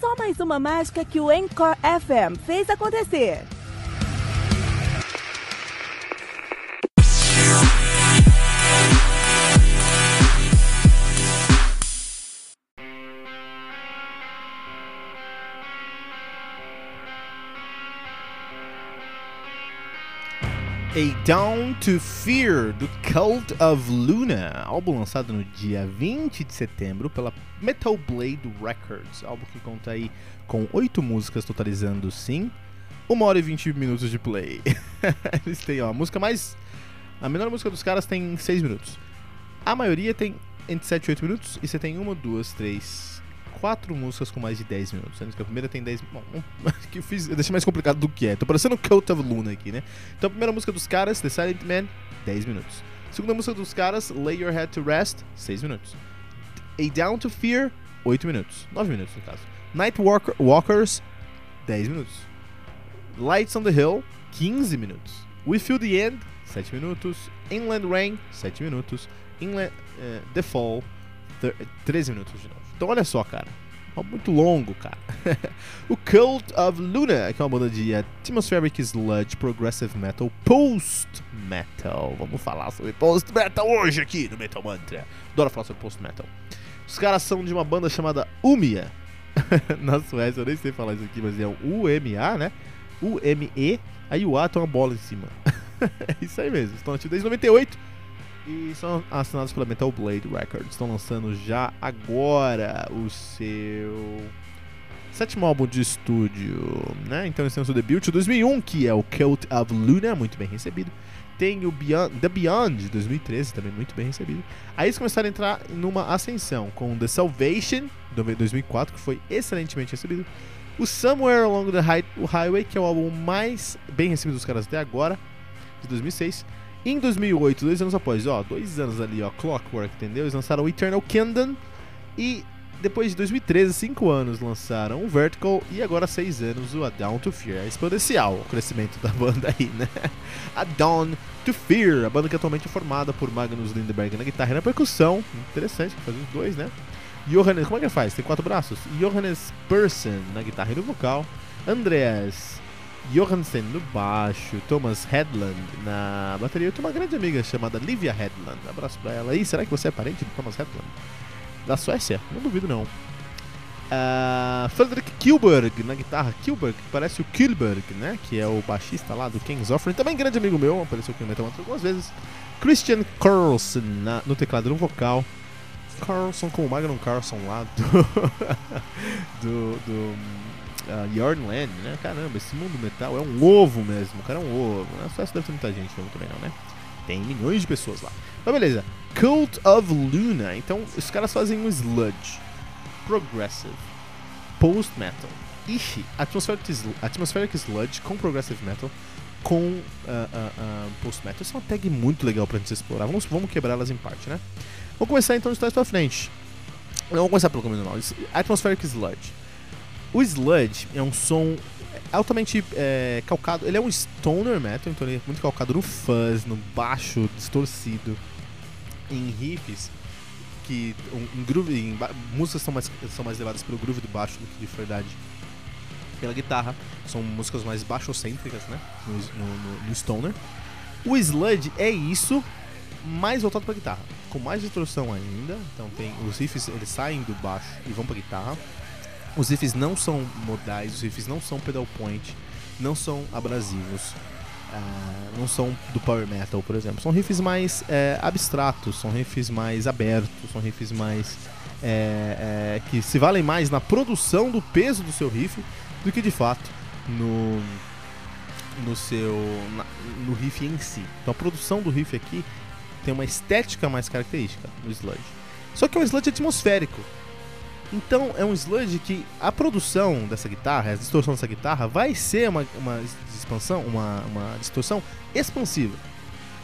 Só mais uma mágica que o Encore FM fez acontecer. A Down to Fear, do Cult of Luna, álbum lançado no dia 20 de setembro pela Metal Blade Records, álbum que conta aí com oito músicas, totalizando sim 1 hora e 20 minutos de play. Eles têm, ó, a música mais. A menor música dos caras tem 6 minutos. A maioria tem entre 7 e 8 minutos, e você tem uma, duas, três, quatro músicas com mais de 10 minutos. Sendo que a primeira tem 10. Bom, que eu fiz. Eu deixei mais complicado do que é. Tô parecendo Cult of Luna aqui, né? Então a primeira música dos caras, The Silent Man, 10 minutos. Segunda música dos caras, Lay Your Head to Rest, 6 minutos. A Down to Fear, 8 minutos. 9 minutos no caso. Night Walker, Walkers, 10 minutos. Lights on the Hill, 15 minutos. We Feel the End, 7 minutos. Inland Rain, 7 minutos. Inland, eh, the Fall, 13 minutos de novo. Então olha só, cara. É muito longo, cara. o Cult of Luna, que é uma banda de atmospheric sludge, progressive metal, post-metal. Vamos falar sobre post-metal hoje aqui no Metal Mantra. Adoro falar sobre post-metal. Os caras são de uma banda chamada Umia. Na Suécia, eu nem sei falar isso aqui, mas é o U-M-A, né? U-M-E. Aí o A tem uma bola em cima. é isso aí mesmo. Estão ativos desde 98. E são assinados pela Metal Blade Records. Estão lançando já agora o seu sétimo álbum de estúdio, né? Então eles têm o seu debut de 2001, que é o Cult of Luna, muito bem recebido. Tem o Beyond, The Beyond, de 2013, também muito bem recebido. Aí eles começaram a entrar numa ascensão com The Salvation, de 2004, que foi excelentemente recebido. O Somewhere Along the Highway, que é o álbum mais bem recebido dos caras até agora, de 2006. Em 2008, dois anos após, ó, dois anos ali, ó, Clockwork, entendeu? Eles lançaram Eternal Kingdom e depois de 2013, cinco anos, lançaram o Vertical e agora seis anos o A Down to Fear. É exponencial o crescimento da banda aí, né? A Dawn to Fear, a banda que atualmente é formada por Magnus Lindberg na guitarra e na percussão. Interessante, faz os dois, né? Johannes, como é que faz? Tem quatro braços? Johannes Persson na guitarra e no vocal. Andreas Johansen no baixo, Thomas Headland na bateria. Eu tenho uma grande amiga chamada Livia Headland. Um abraço pra ela. E será que você é parente do Thomas Headland? Da Suécia? Não duvido não. Ah, Frederick Kilberg na guitarra. Kilberg, parece o Kilberg, né? Que é o baixista lá do King's Offering. Também grande amigo meu, apareceu aqui no Metal Mantra algumas vezes. Christian Carlson na- no teclado no vocal. Carlson com o Magnum Carlson lá do. do. do uh, Yarnland, né? Caramba, esse mundo metal é um ovo mesmo. O cara é um ovo. Na Suécia deve ter muita gente, não também não, né? Tem milhões de pessoas lá. Mas beleza. Cult of Luna. Então, os caras fazem um sludge. Progressive. Post-metal. Ixi, atmospheric, atmospheric sludge com progressive metal. Com ah, ah, ah, post-metal. Isso é uma tag muito legal pra gente explorar. Vamos, vamos quebrar elas em parte, né? Vamos começar então de trás pra frente. Vamos começar pelo caminho normal. Atmospheric sludge. O sludge é um som altamente é, calcado. Ele é um stoner metal, então ele é muito calcado no fuzz, no baixo distorcido, em riffs que um, um groove, em músicas são mais são mais levadas pelo groove do baixo do que de verdade pela guitarra. São músicas mais baixocêntricas, né? No, no, no Stoner. O sludge é isso, mais voltado pra guitarra. Com mais distorção ainda. Então tem. Os riffs eles saem do baixo e vão pra guitarra. Os riffs não são modais, os riffs não são pedal point, não são abrasivos. Uh, não são do power metal, por exemplo. São riffs mais é, abstratos, são riffs mais abertos, são riffs mais é, é, que se valem mais na produção do peso do seu riff do que de fato no no seu na, no riff em si. Então a produção do riff aqui tem uma estética mais característica no sludge. Só que é um sludge atmosférico. Então é um sludge que a produção dessa guitarra, a distorção dessa guitarra, vai ser uma, uma expansão, uma, uma distorção expansiva.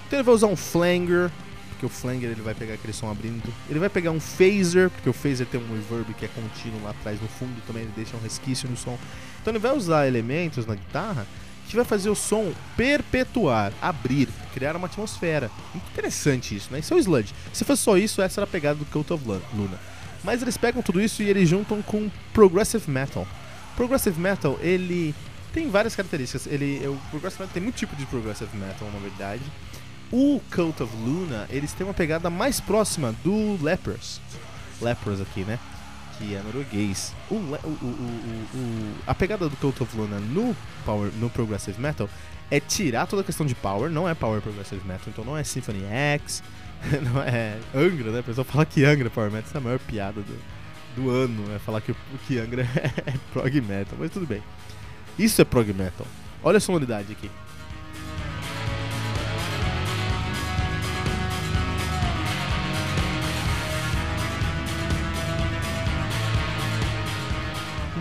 Então ele vai usar um flanger, porque o flanger ele vai pegar aquele som abrindo. Ele vai pegar um phaser, porque o phaser tem um reverb que é contínuo lá atrás no fundo também, ele deixa um resquício no som. Então ele vai usar elementos na guitarra que vai fazer o som perpetuar, abrir, criar uma atmosfera. Interessante isso, né? Isso é o sludge. Se fosse só isso, essa era a pegada do Cult of Luna. Mas eles pegam tudo isso e eles juntam com progressive metal. Progressive metal, ele tem várias características. Ele, o progressive metal tem muito tipo de progressive metal, na verdade. O Cult of Luna, eles têm uma pegada mais próxima do Lepers. Lepers aqui, né? Que é norueguês. O, o, o, a pegada do Cult of Luna no, power, no Progressive Metal é tirar toda a questão de power, não é Power Progressive Metal, então não é Symphony X, não é Angra, né? A pessoa fala que Angra é Power Metal, essa é a maior piada do, do ano, é falar que, que Angra é Prog Metal, mas tudo bem. Isso é Prog Metal. Olha a sonoridade aqui.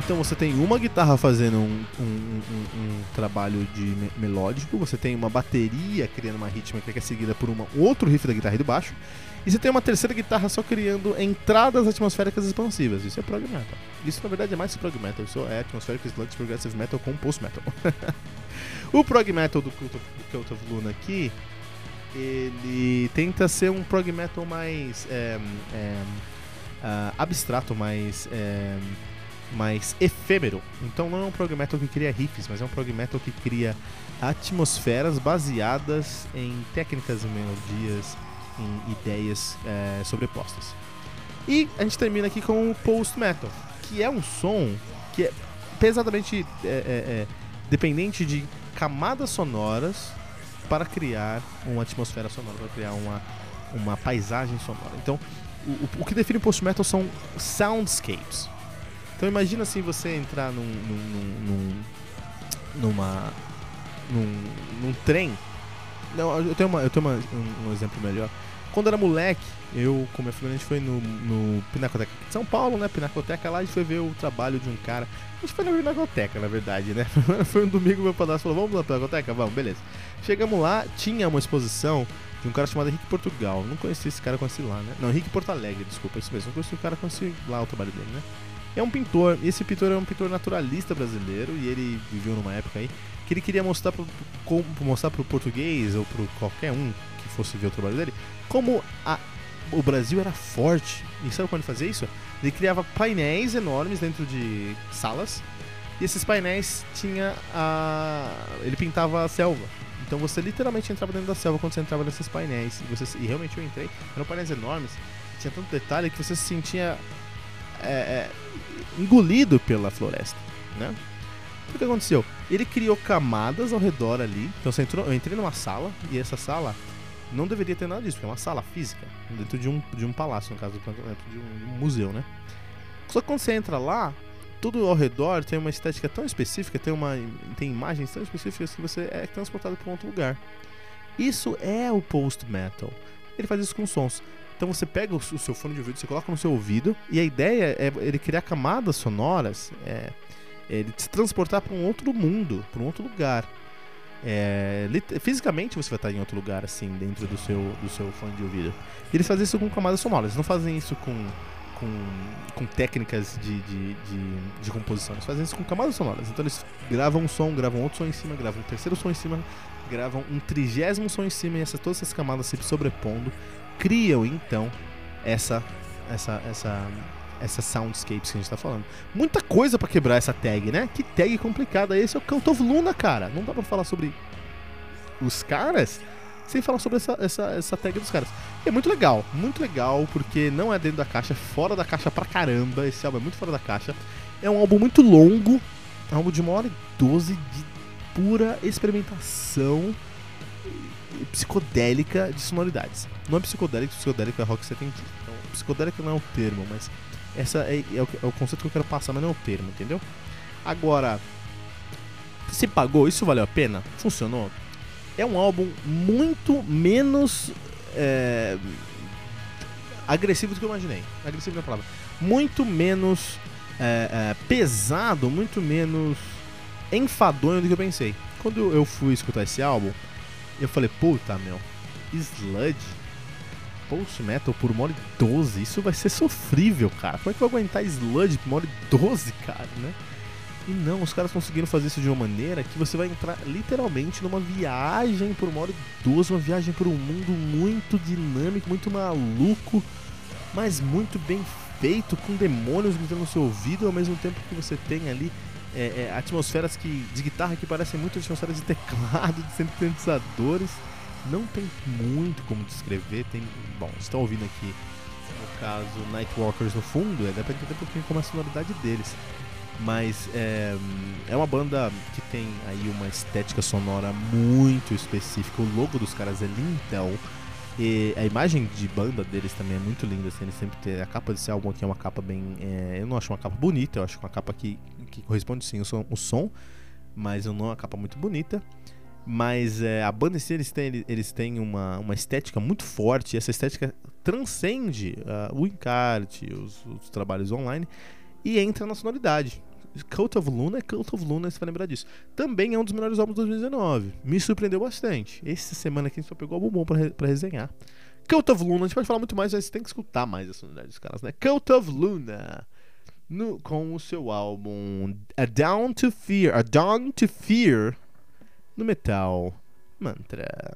Então você tem uma guitarra fazendo um, um, um, um trabalho de me melódico, você tem uma bateria criando uma rítmica que é seguida por um outro riff da guitarra e do baixo, e você tem uma terceira guitarra só criando entradas atmosféricas expansivas. Isso é prog metal. Isso na verdade é mais prog metal, isso é atmospheric sludge progressive metal com post metal. o prog metal do Cult, of, do Cult of Luna aqui, ele tenta ser um prog metal mais é, é, uh, abstrato, mais é, mais efêmero. Então não é um prog metal que cria riffs, mas é um prog metal que cria atmosferas baseadas em técnicas e melodias, em ideias é, sobrepostas. E a gente termina aqui com o post metal, que é um som que é pesadamente é, é, é dependente de camadas sonoras para criar uma atmosfera sonora, para criar uma, uma paisagem sonora. Então, o, o que define o post metal são soundscapes então imagina assim você entrar num, num, num numa num, num, trem. Não, eu tenho, uma, eu tenho uma, um, um, exemplo melhor. Quando era moleque, eu com minha família a gente foi no, no Pinacoteca de São Paulo, né? Pinacoteca lá, a gente foi ver o trabalho de um cara. A gente foi na Pinacoteca, na verdade, né? foi um domingo, meu padrasto falou: Vamos lá Pinacoteca? Vamos, beleza. Chegamos lá, tinha uma exposição de um cara chamado Henrique Portugal. Não conheci esse cara, conheci lá, né? Não, Henrique Porto Alegre, desculpa, isso mesmo. Não conheci o cara, conheci lá o trabalho dele, né? É um pintor. Esse pintor é um pintor naturalista brasileiro e ele viveu numa época aí que ele queria mostrar pro, mostrar pro português ou pro qualquer um que fosse ver o trabalho dele como a, o Brasil era forte. E sabe quando ele fazia isso? Ele criava painéis enormes dentro de salas e esses painéis tinha a ele pintava a selva. Então você literalmente entrava dentro da selva quando você entrava nesses painéis. E, você, e realmente eu entrei. Eram painéis enormes, tinha tanto detalhe que você se sentia é, é, engolido pela floresta, né? O que aconteceu? Ele criou camadas ao redor ali. Então você entrou, eu entrei numa sala e essa sala não deveria ter nada disso, porque é uma sala física, dentro de um, de um palácio, no caso, dentro de um, museu, né? Só que quando você entra lá, tudo ao redor tem uma estética tão específica, tem, uma, tem imagens tão específicas que você é transportado para um outro lugar. Isso é o post-metal. Ele faz isso com sons. Então você pega o, seu fone de ouvido, você coloca no seu ouvido, e a ideia é ele criar camadas sonoras, é, ele se transportar para um outro mundo, para um outro lugar. É, fisicamente você vai estar em outro lugar, assim, dentro do seu, do seu fone de ouvido. E eles fazem isso com camadas sonoras, eles não fazem isso com, com, com técnicas de, de, de, de, composição, eles fazem isso com camadas sonoras. Então eles gravam um som, gravam outro som em cima, gravam um terceiro som em cima, gravam um trigésimo som em cima e essas, todas essas camadas se sobrepondo criam então essa essa essa essas soundscapes que a gente tá falando. Muita coisa para quebrar essa tag, né? Que tag complicada. Esse é o Count of Luna, cara. Não dá pra falar sobre os caras sem falar sobre essa, essa, essa tag dos caras. E é muito legal, muito legal, porque não é dentro da caixa, é fora da caixa pra caramba. Esse álbum é muito fora da caixa. É um álbum muito longo, é um álbum de uma hora e doze de pura experimentação psicodélica de sonoridades. Não é psicodélico, psicodélico é rock setentista. Então, psicodélico não é o termo, mas essa é, é, o, é, o, conceito que eu quero passar, mas não é o termo, entendeu? Agora, se pagou, isso valeu a pena? Funcionou? É um álbum muito menos é, agressivo do que eu imaginei. Agressivo é a palavra. Muito menos é, é, pesado, muito menos enfadonho do que eu pensei. Quando eu fui escutar esse álbum, eu falei, puta meu, Sludge, Post Metal por uma hora e 12, isso vai ser sofrível, cara. Como é que eu vou aguentar Sludge por uma hora e 12, cara, né? E não, os caras conseguiram fazer isso de uma maneira que você vai entrar literalmente numa viagem por uma hora e 12, uma viagem por um mundo muito dinâmico, muito maluco, mas muito bem feito, com demônios gritando no seu ouvido, ao mesmo tempo que você tem ali é, é, atmosferas que, de guitarra que parecem muito atmosferas de teclado, de sintetizadores. Não tem muito como descrever. Tem, bom, estão ouvindo aqui, no caso, Nightwalkers no fundo, é, pra entender um pouquinho como é a sonoridade deles. Mas é, é uma banda que tem aí uma estética sonora muito específica. O logo dos caras é lindão. E a imagem de banda deles também é muito linda, assim, eles sempre tem a capa desse álbum aqui é uma capa bem, é, eu não acho uma capa bonita, eu acho uma capa que, que corresponde sim o som, som, mas eu não é uma capa muito bonita. Mas é, a banda em si, eles têm, eles têm uma, uma estética muito forte, e essa estética transcende uh, o encarte, os, os trabalhos online, e entra na sonoridade. Cult of Luna é Cult of Luna, você vai lembrar disso. Também é um dos melhores álbuns de 2019. Me surpreendeu bastante. Essa semana aqui a gente só pegou álbum bom pra, pra resenhar. Cult of Luna, a gente pode falar muito mais, mas tem que escutar mais a sonoridade dos caras, né? Cult of Luna. No, com o seu álbum A Down to Fear, A Dawn to Fear no Metal Mantra.